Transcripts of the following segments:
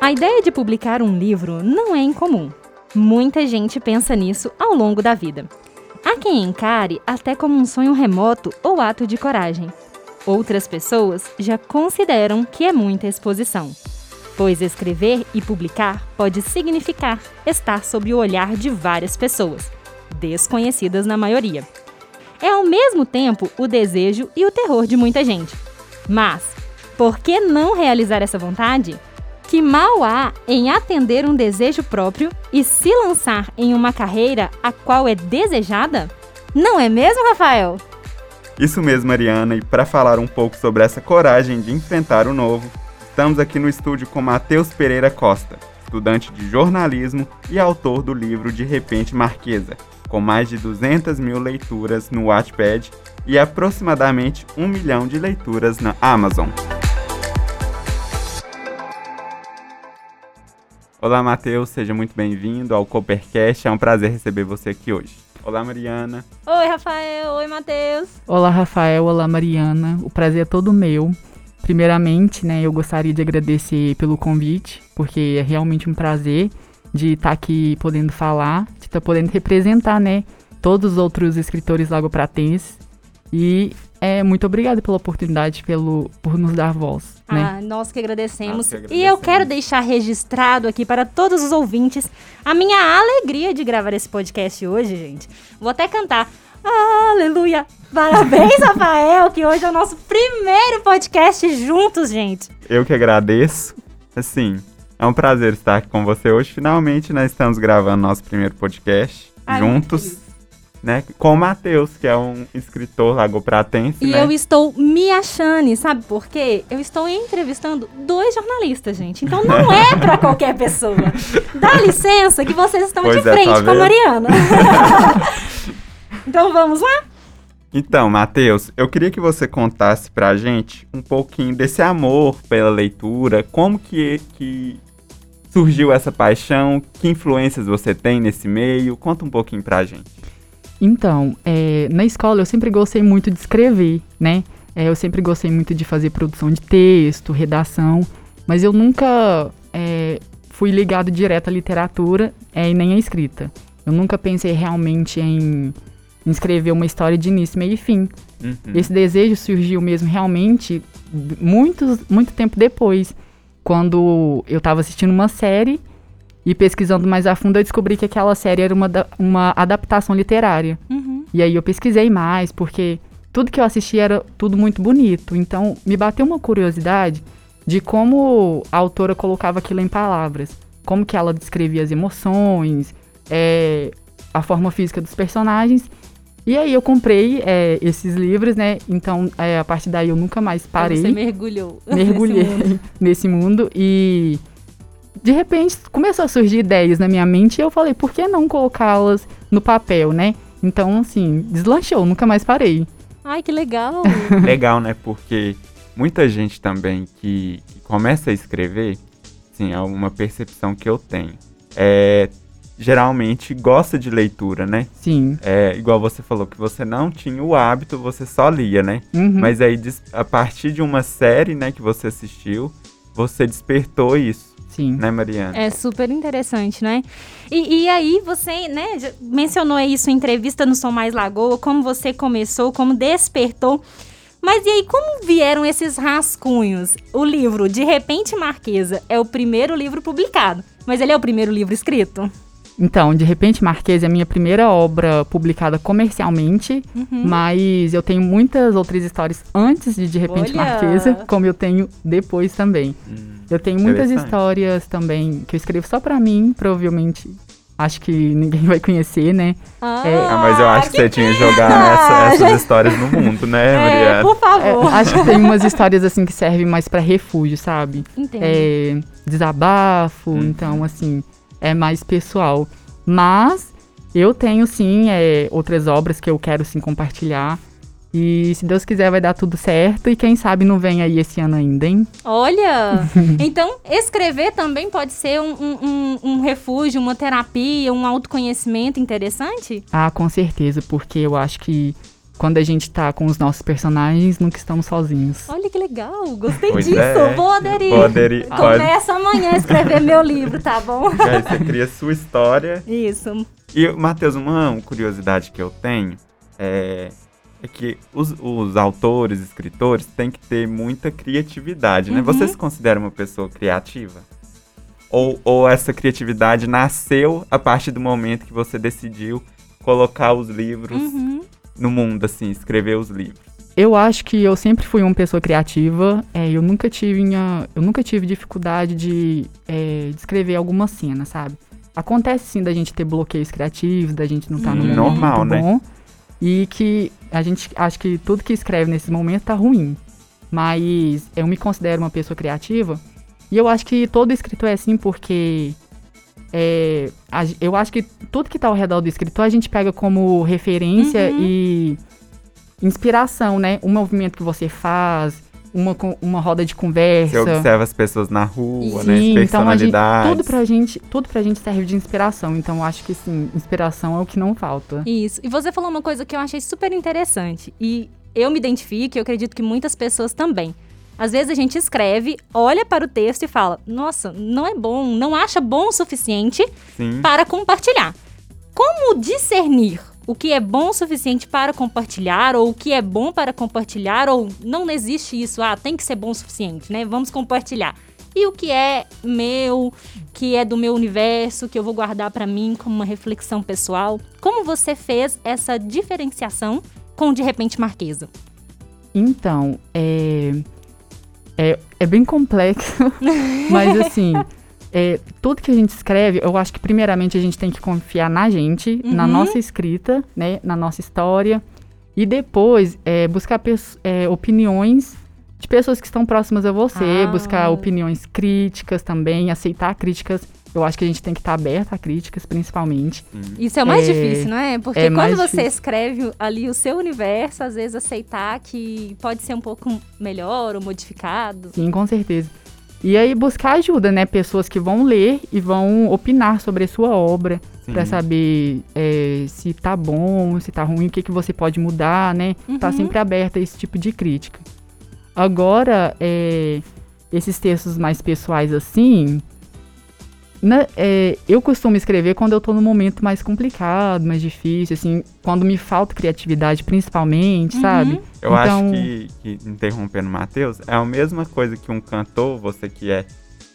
A ideia de publicar um livro não é incomum. Muita gente pensa nisso ao longo da vida. Há quem encare até como um sonho remoto ou ato de coragem. Outras pessoas já consideram que é muita exposição, pois escrever e publicar pode significar estar sob o olhar de várias pessoas, desconhecidas na maioria. É ao mesmo tempo o desejo e o terror de muita gente. Mas, por que não realizar essa vontade? Que mal há em atender um desejo próprio e se lançar em uma carreira a qual é desejada? Não é mesmo, Rafael? Isso mesmo, Mariana, e para falar um pouco sobre essa coragem de enfrentar o novo, estamos aqui no estúdio com Matheus Pereira Costa, estudante de jornalismo e autor do livro De Repente Marquesa, com mais de 200 mil leituras no Wattpad e aproximadamente um milhão de leituras na Amazon. Olá, Matheus, seja muito bem-vindo ao Coopercast. É um prazer receber você aqui hoje. Olá, Mariana. Oi, Rafael. Oi, Matheus. Olá, Rafael. Olá, Mariana. O prazer é todo meu. Primeiramente, né, eu gostaria de agradecer pelo convite, porque é realmente um prazer de estar tá aqui podendo falar, de estar tá podendo representar, né, todos os outros escritores lagopratenses. E é, muito obrigada pela oportunidade, pelo, por nos dar voz. Ah, né? nós que, agradecemos. nós que agradecemos. E eu quero deixar registrado aqui para todos os ouvintes a minha alegria de gravar esse podcast hoje, gente. Vou até cantar. Aleluia! Parabéns, Rafael, que hoje é o nosso primeiro podcast juntos, gente. Eu que agradeço. Assim, é um prazer estar aqui com você hoje. Finalmente, nós estamos gravando nosso primeiro podcast Ai, juntos né? Com o Matheus, que é um escritor lagopratense. E né? eu estou me achando, sabe por quê? Eu estou entrevistando dois jornalistas, gente. Então não é para qualquer pessoa. Dá licença que vocês estão pois de é, frente com a Mariana. então vamos lá? Então, Matheus, eu queria que você contasse pra gente um pouquinho desse amor pela leitura, como que, que surgiu essa paixão, que influências você tem nesse meio, conta um pouquinho pra gente. Então, é, na escola eu sempre gostei muito de escrever, né? É, eu sempre gostei muito de fazer produção de texto, redação, mas eu nunca é, fui ligado direto à literatura é, e nem à escrita. Eu nunca pensei realmente em, em escrever uma história de início, meio e fim. Uhum. Esse desejo surgiu mesmo realmente muitos, muito tempo depois, quando eu estava assistindo uma série e pesquisando mais a fundo, eu descobri que aquela série era uma, uma adaptação literária. Uhum. E aí eu pesquisei mais, porque tudo que eu assisti era tudo muito bonito. Então me bateu uma curiosidade de como a autora colocava aquilo em palavras. Como que ela descrevia as emoções, é, a forma física dos personagens. E aí eu comprei é, esses livros, né? Então, é, a partir daí eu nunca mais parei. Você mergulhou. Mergulhei nesse mundo. nesse mundo. E de repente começou a surgir ideias na minha mente e eu falei, por que não colocá-las no papel, né? Então, assim, deslanchou, nunca mais parei. Ai, que legal! legal, né? Porque muita gente também que, que começa a escrever, sim, é uma percepção que eu tenho. É, geralmente gosta de leitura, né? Sim. É, igual você falou que você não tinha o hábito, você só lia, né? Uhum. Mas aí, a partir de uma série, né, que você assistiu, você despertou isso. Sim. Né, Mariana? É super interessante, né? E, e aí, você, né, mencionou isso em entrevista no Som Mais Lagoa, como você começou, como despertou. Mas e aí, como vieram esses rascunhos? O livro De Repente Marquesa é o primeiro livro publicado, mas ele é o primeiro livro escrito? Então, De Repente Marquesa é a minha primeira obra publicada comercialmente, uhum. mas eu tenho muitas outras histórias antes de De Repente Olha. Marquesa, como eu tenho depois também. Hum. Eu tenho muitas histórias também que eu escrevo só pra mim, provavelmente. Acho que ninguém vai conhecer, né? Ah, é, ah mas eu acho que, que você tinha que jogar essa, essas histórias no mundo, né, é, Mariana? Por favor. É, acho que tem umas histórias assim que servem mais para refúgio, sabe? Entendo. É, desabafo, hum. então assim, é mais pessoal. Mas eu tenho sim é, outras obras que eu quero sim compartilhar. E se Deus quiser vai dar tudo certo e quem sabe não vem aí esse ano ainda, hein? Olha! então, escrever também pode ser um, um, um, refúgio, uma terapia, um autoconhecimento interessante? Ah, com certeza, porque eu acho que quando a gente tá com os nossos personagens, nunca estamos sozinhos. Olha que legal, gostei Pois disso. é. Vou aderir. Vou aderir. Começa amanhã a escrever meu livro, tá bom? Aí você cria sua história. Isso. E, Matheus, uma curiosidade que eu tenho é, é que os, os autores, escritores, têm que ter muita criatividade, né? Uhum. Você se considera uma pessoa criativa? Ou, ou essa criatividade nasceu a partir do momento que você decidiu colocar os livros Uhum. No mundo, assim, escrever os livros? Eu acho que eu sempre fui uma pessoa criativa. é, eu nunca tive, minha- eu nunca tive dificuldade de, é, de escrever alguma cena, sabe? Acontece sim da gente ter bloqueios criativos, da gente não estar no Hum. Normal, né? bom. E que a gente acha que tudo que escreve nesse momento tá ruim. Mas eu me considero uma pessoa criativa. E eu acho que todo escritor é assim porque. É, a eu acho que tudo que tá ao redor do escritor a gente pega como referência Uhum. e inspiração, né? Um movimento que você faz, uma, uma roda de conversa. Você observa as pessoas na rua, né? As Sim, então a gente, personalidades. tudo pra gente, tudo pra gente serve de inspiração. Então eu acho que sim, inspiração é o que não falta. Isso. E você falou uma coisa que eu achei super interessante. E eu me identifico, e eu acredito que muitas pessoas também. Às vezes a gente escreve, olha para o texto e fala: Nossa, não é bom, não acha bom o suficiente Sim. para compartilhar. Como discernir o que é bom o suficiente para compartilhar, ou o que é bom para compartilhar, ou não existe isso, ah, tem que ser bom o suficiente, né? Vamos compartilhar. E o que é meu, que é do meu universo, que eu vou guardar para mim como uma reflexão pessoal? Como você fez essa diferenciação com De Repente Marquesa? Então, é, é, é bem complexo, mas assim, é, tudo que a gente escreve, eu acho que primeiramente a gente tem que confiar na gente, na Uhum. nossa escrita, né, na nossa história, e depois é, buscar é, opiniões de pessoas que estão próximas a você, Ah. buscar opiniões críticas também, aceitar críticas. Eu acho que a gente tem que estar aberto a críticas, principalmente. Isso é o mais É, difícil, não é? Porque é quando você difícil. escreve ali o seu universo, às vezes aceitar que pode ser um pouco melhor ou modificado. Sim, com certeza. E aí buscar ajuda, né? Pessoas que vão ler e vão opinar sobre a sua obra, pra saber é, se tá bom, se tá ruim, o que, que você pode mudar, né? Tá Uhum. sempre aberta a esse tipo de crítica. Agora, é, esses textos mais pessoais assim, né, é, eu costumo escrever quando eu tô num momento mais complicado, mais difícil, assim, quando me falta criatividade, principalmente, Uhum. sabe? Eu acho Então- que, que, interrompendo o Matheus, é a mesma coisa que um cantor, você que é,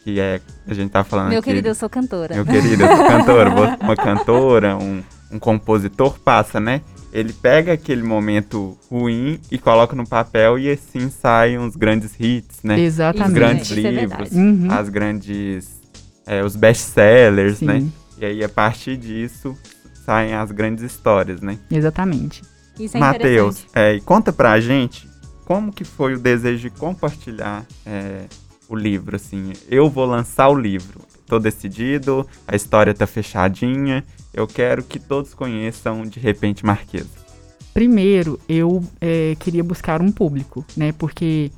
que é, a gente tá falando Meu aqui, querido, eu sou cantora. meu querido, eu sou cantora, uma cantora, um, um compositor passa, né? Ele pega aquele momento ruim e coloca no papel e assim saem os grandes hits, né? Os Exatamente. grandes Isso é livros. Uhum. as grandes, é, os best-sellers, né? E aí, a partir disso, saem as grandes histórias, né? exatamente. Isso é Matheus, interessante. é, e conta pra gente como que foi o desejo de compartilhar é, o livro, assim. Eu vou lançar o livro, tô decidido, a história tá fechadinha, eu quero que todos conheçam De Repente Marquesa. Primeiro, eu é, queria buscar um público, né? Porque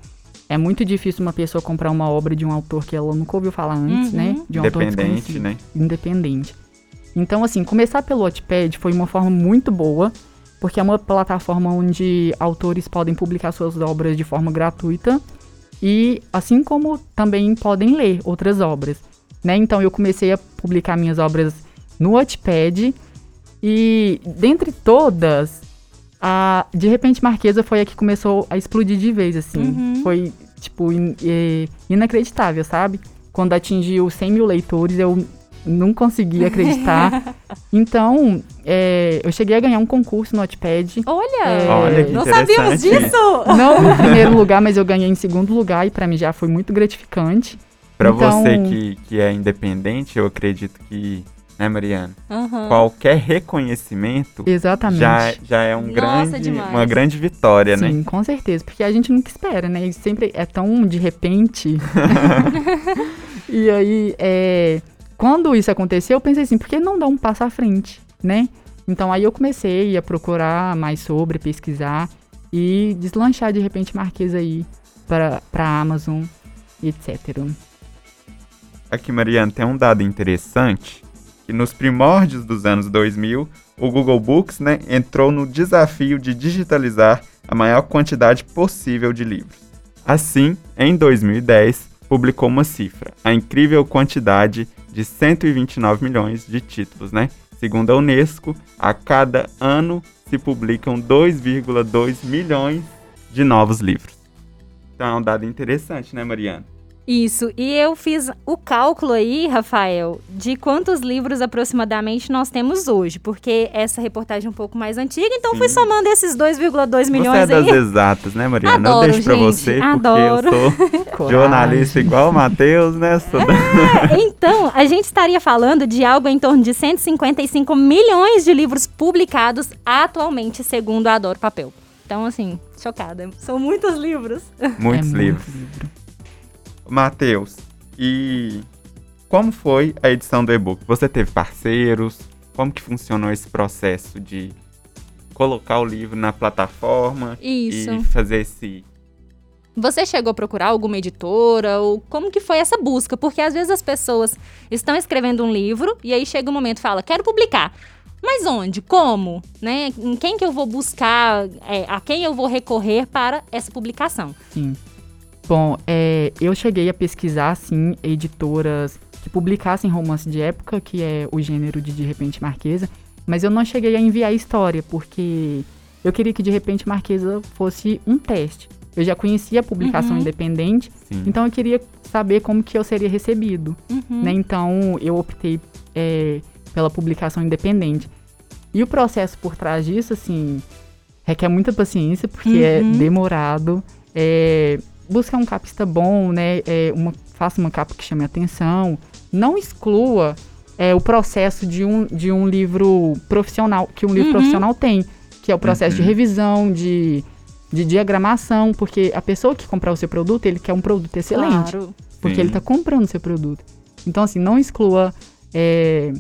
é muito difícil uma pessoa comprar uma obra de um autor que ela nunca ouviu falar antes, Uhum. né? De um Independente, né? Independente. Então, assim, começar pelo Wattpad foi uma forma muito boa, porque é uma plataforma onde autores podem publicar suas obras de forma gratuita e assim como também podem ler outras obras, né? Então eu comecei a publicar minhas obras no Wattpad e dentre todas, a de repente Marquesa foi a que começou a explodir de vez assim. Uhum. Foi tipo in- é, inacreditável, sabe? Quando atingiu 100 mil leitores, eu não consegui acreditar. então, é, eu cheguei a ganhar um concurso no Wattpad. Olha, É, Olha que não sabíamos disso! Não no primeiro lugar, mas eu ganhei em segundo lugar e pra mim já foi muito gratificante. Pra Então- você que, que é independente, eu acredito que, né, Mariana? Aham. Qualquer reconhecimento Exatamente. já, já é um Nossa, grande, demais. uma grande vitória, né? Sim, com certeza, porque a gente nunca espera, né? E sempre é tão de repente. e aí, é, quando isso aconteceu, eu pensei assim, por que não dar um passo à frente, né? Então aí eu comecei a procurar mais sobre, pesquisar e deslanchar de repente Marquesa aí para para Amazon etc. Aqui, Mariana, tem um dado interessante que nos primórdios dos anos 2000, o Google Books né, entrou no desafio de digitalizar a maior quantidade possível de livros. Assim, em 2010, publicou uma cifra, a incrível quantidade de 129 milhões de títulos, né? Segundo a Unesco, a cada ano se publicam 2,2 milhões de novos livros. Então é um dado interessante, né, Mariana? Isso, e eu fiz o cálculo aí, Rafael, de quantos livros aproximadamente nós temos hoje, porque essa reportagem é um pouco mais antiga, então Sim. fui somando esses 2,2 milhões você é das exatas, né, Mariana? Adoro, eu deixo gente, pra você, adoro. porque eu sou jornalista igual o Matheus, né? É, então, a gente estaria falando de algo em torno de 155 milhões de livros publicados atualmente, segundo a Adoro Papel. Então, assim, chocada. São muitos livros. Muitos É livros. muito livro. Matheus, e como foi a edição do e-book? Você teve parceiros? Como que funcionou esse processo de colocar o livro na plataforma Isso. e fazer esse Você chegou a procurar alguma editora? Ou como que foi essa busca? Porque às vezes as pessoas estão escrevendo um livro e aí chega um momento e fala, quero publicar. Mas onde? Como? Né? Em quem que eu vou buscar? é, a quem eu vou recorrer para essa publicação? Sim. Bom, é, eu cheguei a pesquisar, sim, editoras que publicassem romance de época, que é o gênero de De Repente Marquesa, mas eu não cheguei a enviar a história, porque eu queria que De Repente Marquesa fosse um teste. Eu já conhecia a publicação Uhum. independente, sim, então eu queria saber como que eu seria recebido. Uhum. né? Então eu optei é, pela publicação independente. E o processo por trás disso, assim, requer muita paciência, porque é Uhum. demorado. É, busca um capista bom, né? É, uma, faça uma capa que chame atenção. Não exclua é, o processo de um, de um livro profissional, que um livro Uhum. profissional tem, que é o processo de Uhum. revisão, de, de diagramação, porque a pessoa que comprar o seu produto, ele quer um produto excelente Claro. porque Sim. ele está comprando seu produto. Então, assim, não exclua é,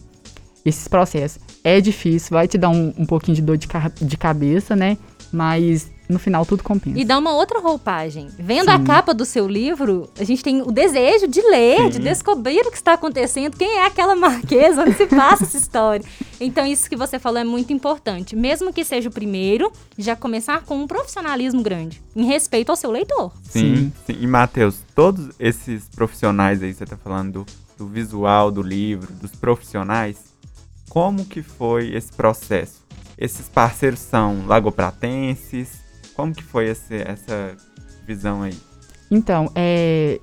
esses processos. É difícil, vai te dar um, um pouquinho de dor de, ca- de cabeça, né? Mas no final tudo compensa. E dá uma outra roupagem. Vendo a Sim. capa do seu livro, a gente tem o desejo de ler, Sim. de descobrir o que está acontecendo, quem é aquela marquesa, onde se passa essa história. Então, isso que você falou é muito importante. Mesmo que seja o primeiro, já começar com um profissionalismo grande, em respeito ao seu leitor. sim, sim. E Matheus, todos esses profissionais aí, você tá falando do, do visual do livro, dos profissionais, como que foi esse processo? Esses parceiros são lagopratenses? Como que foi esse, essa visão aí? Então, é,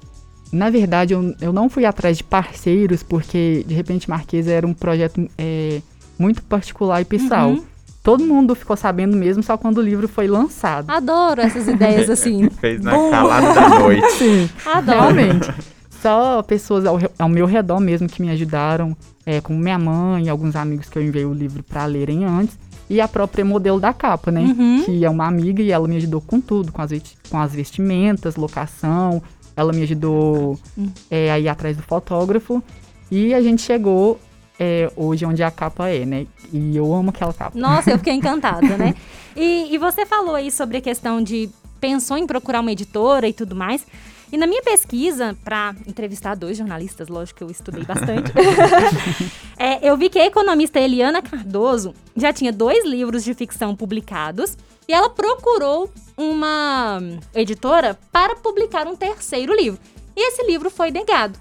na verdade, eu, eu não fui atrás de parceiros, porque de repente Marquesa era um projeto é, muito particular e pessoal. Uhum. Todo mundo ficou sabendo mesmo só quando o livro foi lançado. Adoro essas ideias assim. Fez na calada da noite. Sim. Adoro. Realmente. Só pessoas ao, ao meu redor mesmo que me ajudaram, é, como minha mãe, alguns amigos que eu enviei o livro para lerem antes, e a própria modelo da capa, né? Uhum. Que é uma amiga e ela me ajudou com tudo, com as, com as vestimentas, locação, ela me ajudou Hum. é, a ir atrás do fotógrafo, e a gente chegou é, hoje onde a capa é, né? E eu amo aquela capa. Nossa, eu fiquei encantada, né? E, e você falou aí sobre a questão de pensou em procurar uma editora e tudo mais. E na minha pesquisa, para entrevistar dois jornalistas, lógico que eu estudei bastante, é, eu vi que a economista Eliana Cardoso já tinha dois livros de ficção publicados e ela procurou uma editora para publicar um terceiro livro. E esse livro foi negado.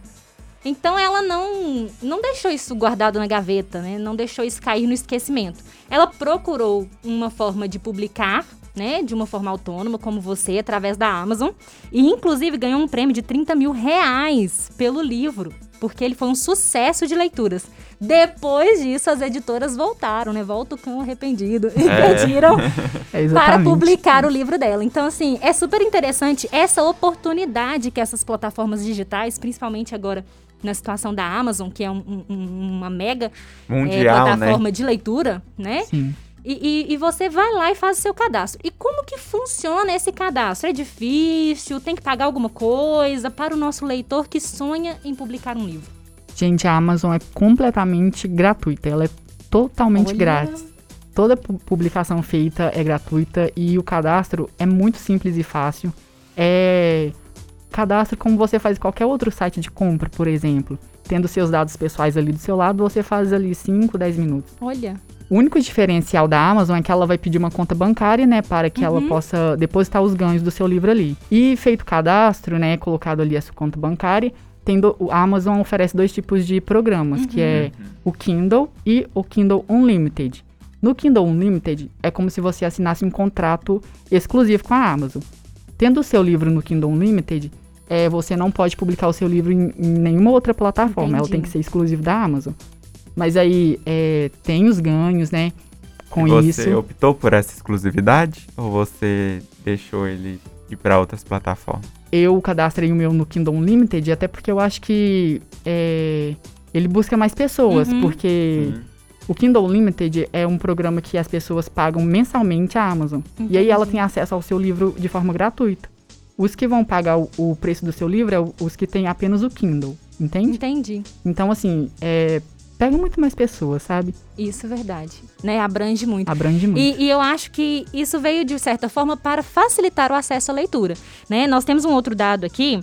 Então ela não, não deixou isso guardado na gaveta, né? Não deixou isso cair no esquecimento. Ela procurou uma forma de publicar, né? De uma forma autônoma, como você, através da Amazon. E inclusive ganhou um prêmio de 30 mil reais pelo livro. Porque ele foi um sucesso de leituras. Depois disso, as editoras voltaram, né? Volta o cão arrependido. E É. pediram É para publicar o livro dela. Então, assim, é super interessante essa oportunidade que essas plataformas digitais, principalmente agora na situação da Amazon, que é um- um- uma mega é, Mundial, né? plataforma de leitura, né? Sim. E, e- e você vai lá e faz o seu cadastro. E como que funciona esse cadastro? É difícil? Tem que pagar alguma coisa para o nosso leitor que sonha em publicar um livro? Gente, a Amazon é completamente gratuita. Ela é totalmente Olha. grátis. Toda pu- publicação feita é gratuita e o cadastro é muito simples e fácil. É cadastro como você faz qualquer outro site de compra, por exemplo. Tendo seus dados pessoais ali do seu lado, você faz ali 5, 10 minutos. Olha. O único diferencial da Amazon é que ela vai pedir uma conta bancária, né, para que ela Uhum. possa depositar os ganhos do seu livro ali. E feito o cadastro, né, colocado ali a sua conta bancária, tendo, a Amazon oferece dois tipos de programas, que é o Kindle e o Kindle Unlimited. No Kindle Unlimited, é como se você assinasse um contrato exclusivo com a Amazon. Tendo o seu livro no Kindle Unlimited, é, você não pode publicar o seu livro em, em nenhuma outra plataforma. Ela Entendi. tem que ser exclusivo da Amazon. Mas aí é, tem os ganhos, né? Com você isso. optou por essa exclusividade ou você deixou ele ir para outras plataformas? eu cadastrei o meu no Kindle Unlimited, até porque eu acho que é, ele busca mais pessoas, Uhum. porque o Kindle Unlimited é um programa que as pessoas pagam mensalmente à Amazon. E aí ela Entendi. tem acesso ao seu livro de forma gratuita. Os que vão pagar o, o preço do seu livro é os que têm apenas o Kindle, entende? Entendi. Então, assim, é, pega muito mais pessoas, sabe? Isso é verdade. Né? Abrange muito. Abrange muito. E, e eu acho que isso veio, de certa forma, para facilitar o acesso à leitura. Né? Nós temos um outro dado aqui,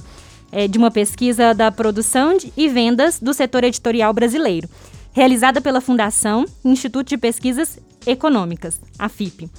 é, de uma pesquisa da produção de- e vendas do setor editorial brasileiro, realizada pela Fundação Instituto de Pesquisas Econômicas, a FIP.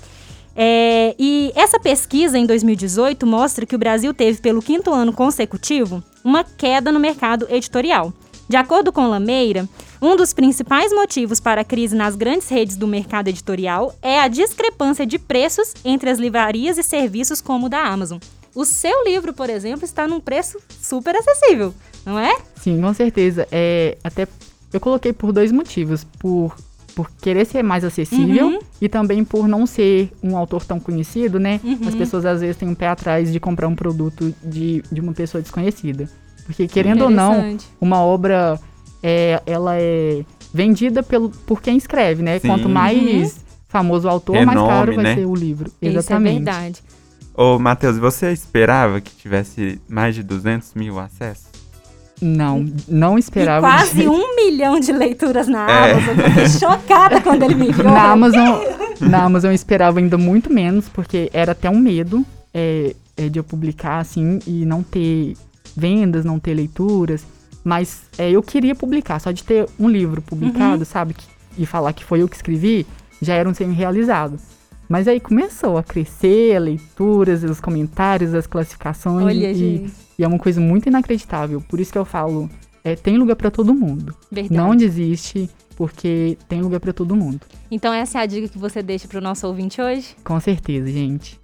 É, e essa pesquisa, em 2018, mostra que o Brasil teve, pelo quinto ano consecutivo, uma queda no mercado editorial. De acordo com Lameira, um dos principais motivos para a crise nas grandes redes do mercado editorial é a discrepância de preços entre as livrarias e serviços como o da Amazon. O seu livro, por exemplo, está num preço super acessível, não é? Sim, com certeza. É, até eu coloquei por dois motivos. Por, por querer ser mais acessível Uhum. e também por não ser um autor tão conhecido, né? Uhum. As pessoas às vezes têm um pé atrás de comprar um produto de, de uma pessoa desconhecida. Porque, querendo ou não, uma obra, é, ela é vendida pelo, por quem escreve, né? Sim. Quanto mais famoso o autor, mais Renome, caro vai né? ser o livro. Isso é Exatamente. verdade. Ô, Matheus, você esperava que tivesse mais de 200 mil acessos? Não, não E esperava. quase de- um milhão de leituras na É. Amazon. Eu fiquei chocada quando ele me enviou. Na Amazon, na Amazon eu esperava ainda muito menos, porque era até um medo é, é, de eu publicar assim e não ter vendas, não ter leituras. Mas é, eu queria publicar, só de ter um livro publicado, sabe? que- e falar que foi eu que escrevi, já era um sonho realizado. Mas aí começou a crescer, as leituras, os comentários, as classificações. Olha, e, gente. e é uma coisa muito inacreditável. Por isso que eu falo, é, tem lugar pra todo mundo. Verdade. Não desiste, porque tem lugar pra todo mundo. Então essa é a dica que você deixa pro nosso ouvinte hoje? Com certeza, gente.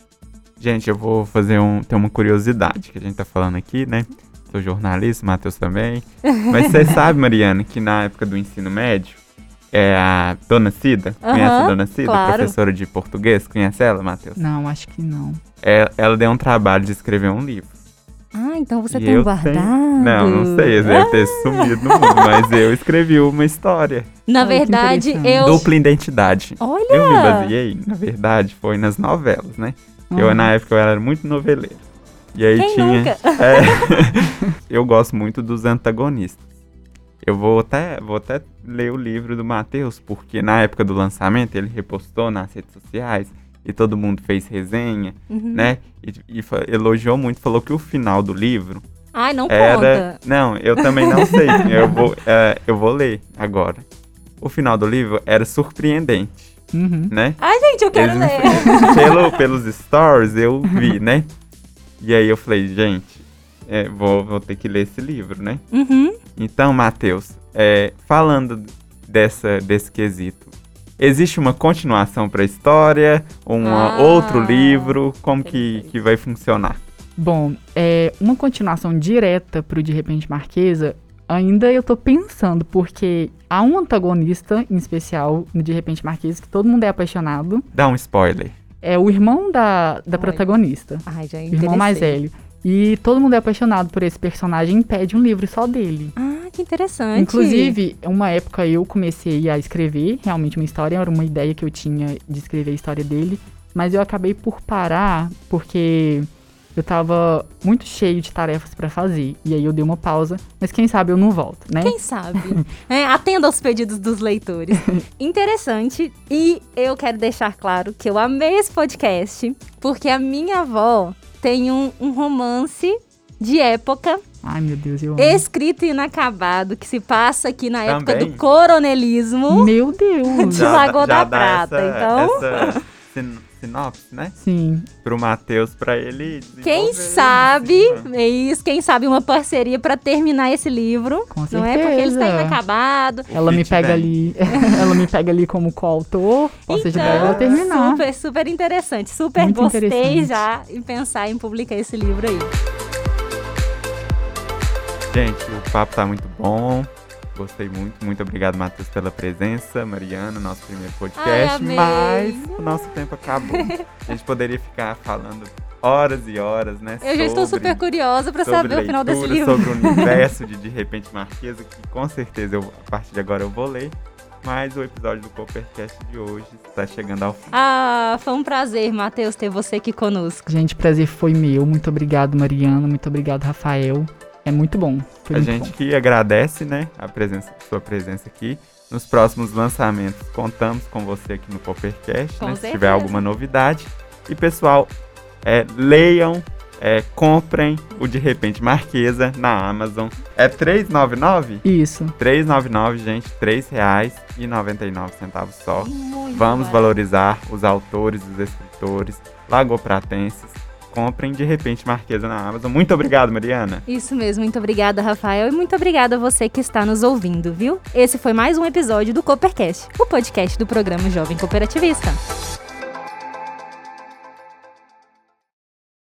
Gente, eu vou fazer um. Tem uma curiosidade que a gente tá falando aqui, né? Sou jornalista, Matheus também. Mas você sabe, Mariana, que na época do ensino médio, é a Dona Cida, conhece a Dona Cida, claro. professora de português? Conhece ela, Matheus? Não, acho que não. É, ela deu um trabalho de escrever um livro. Ah, então você E tem eu guardado. tenho- Não, não sei, deve ter sumido no mundo, mas eu escrevi uma história. Na que verdade, eu. Dupla identidade. Olha! Eu me baseei, na verdade, foi nas novelas, né? Eu, Ah, na época, eu era muito noveleiro. E aí Quem tinha. nunca? É, eu gosto muito dos antagonistas. Eu vou até, vou até ler o livro do Matheus, porque na época do lançamento ele repostou nas redes sociais e todo mundo fez resenha, Uhum. né? E, e elogiou muito, falou que o final do livro Ai, não era. conta. Não, eu também não sei. eu, vou, é, eu vou ler agora. O final do livro era surpreendente, Uhum. né? Ai, gente, eu quero Eles ler. Pelo, pelos stories eu vi, né? E aí eu falei, gente, é, vou, vou ter que ler esse livro, né? Uhum. Então, Matheus, é, falando dessa, desse quesito, existe uma continuação para a história? Um Ah, outro livro? Como que, que vai funcionar? Bom, é, uma continuação direta pro De Repente Marquesa, ainda eu tô pensando, porque há um antagonista em especial no De Repente Marquesa que todo mundo é apaixonado. Dá um spoiler. É o irmão da, da Ai. protagonista. Ai, já O irmão mais velho. E todo mundo é apaixonado por esse personagem e pede um livro só dele. Ah, que interessante. Inclusive, uma época eu comecei a escrever realmente uma história, era uma ideia que eu tinha de escrever a história dele, mas eu acabei por parar porque eu tava muito cheio de tarefas pra fazer. E aí eu dei uma pausa, mas quem sabe eu não volto, né? Quem sabe? É, atenda aos pedidos dos leitores. Interessante. E eu quero deixar claro que eu amei esse podcast, porque a minha avó tem um, um romance de época, Ai, meu Deus, eu amo. escrito e inacabado, que se passa aqui na época Também? do coronelismo. Meu Deus. De Lagoa da dá Prata, essa, então. Essa sinopse, né? Sim. Pro Matheus, pra ele Quem sabe, cima. é isso, quem sabe uma parceria pra terminar esse livro. Com Não é porque ele está certeza. inacabado. O Ela me pega vem. ali. ela me pega ali como coautor. Posso ajudar ela a Então, terminar. Super, super interessante. Super Muito gostei interessante. já em pensar em publicar esse livro aí. Gente, o papo tá muito bom. Gostei muito. Muito obrigado, Matheus, pela presença. Mariana, nosso primeiro podcast. Ai, mas o nosso tempo acabou. A gente poderia ficar falando horas e horas, né? Eu já estou super curiosa pra sobre saber o final desse leitura, livro. Sobre o universo de De Repente Marquesa, que com certeza eu, a partir de agora eu vou ler. Mas o episódio do Coopercast de hoje está chegando ao fim. Ah, foi um prazer, Matheus, ter você aqui conosco. Gente, prazer foi meu. Muito obrigado, Mariana. Muito obrigado, Rafael. É muito bom. Foi a muito gente bom. que agradece, né, a presença, sua presença aqui. Nos próximos lançamentos, contamos com você aqui no Coopercast, Com né, se tiver alguma novidade. E pessoal, é, leiam, é, comprem o De Repente Marquesa na Amazon. É 3,99? Isso. 3,99, gente, R$ 3,99 só. Muito Vamos barato. valorizar os autores, os escritores lagopratenses. Comprem De Repente Marquesa na Amazon. Muito obrigado, Mariana. Isso mesmo, muito obrigada, Rafael, e muito obrigada a você que está nos ouvindo, viu? Esse foi mais um episódio do Coopercast, o podcast do programa Jovem Cooperativista.